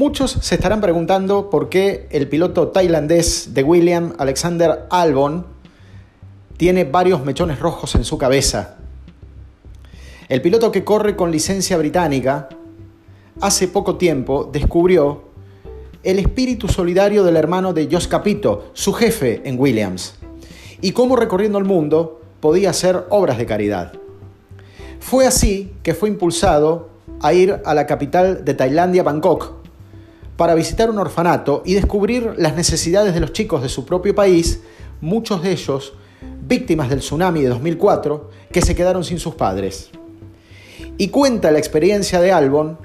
Muchos se estarán preguntando por qué el piloto tailandés de William Alexander Albon tiene varios mechones rojos en su cabeza. El piloto que corre con licencia británica hace poco tiempo descubrió el espíritu solidario del hermano de Josh Capito, su jefe en Williams, y cómo recorriendo el mundo podía hacer obras de caridad. Fue así que fue impulsado a ir a la capital de Tailandia, Bangkok, para visitar un orfanato y descubrir las necesidades de los chicos de su propio país, muchos de ellos víctimas del tsunami de 2004, que se quedaron sin sus padres. Y cuenta la experiencia de Albon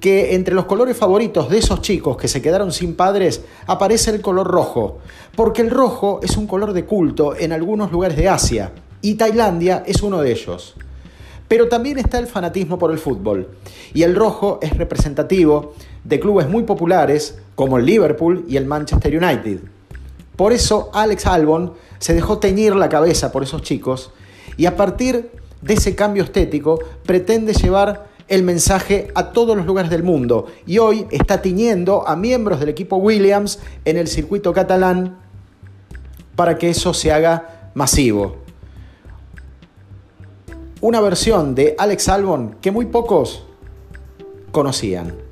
que entre los colores favoritos de esos chicos que se quedaron sin padres aparece el color rojo, porque el rojo es un color de culto en algunos lugares de Asia, y Tailandia es uno de ellos. Pero también está el fanatismo por el fútbol, y el rojo es representativo de clubes muy populares como el Liverpool y el Manchester United. Por eso Alex Albon se dejó teñir la cabeza por esos chicos y a partir de ese cambio estético pretende llevar el mensaje a todos los lugares del mundo y hoy está tiñendo a miembros del equipo Williams en el circuito catalán para que eso se haga masivo. Una versión de Alex Albon que muy pocos conocían.